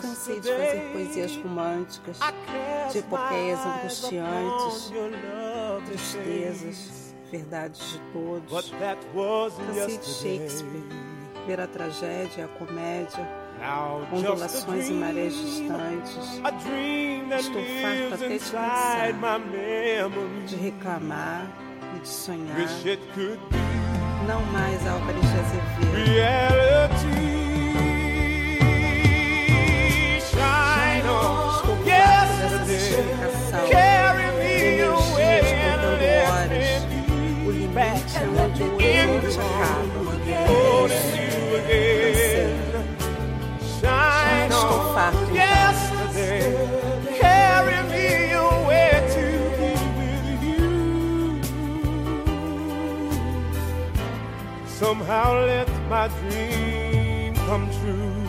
Cansei de fazer poesias românticas, de epopeias angustiantes, tristezas, verdades de todos. Cansei de Shakespeare, ver a tragédia e a comédia, ondulações e marés distantes. Estou farto até de cansar, de reclamar e de sonhar. Não mais Álvares de Azevedo. tracks and went to Winwood, Chicago. Oh, you again. Shine on yesterday. Carry me away to be with you. Somehow let my dream come true.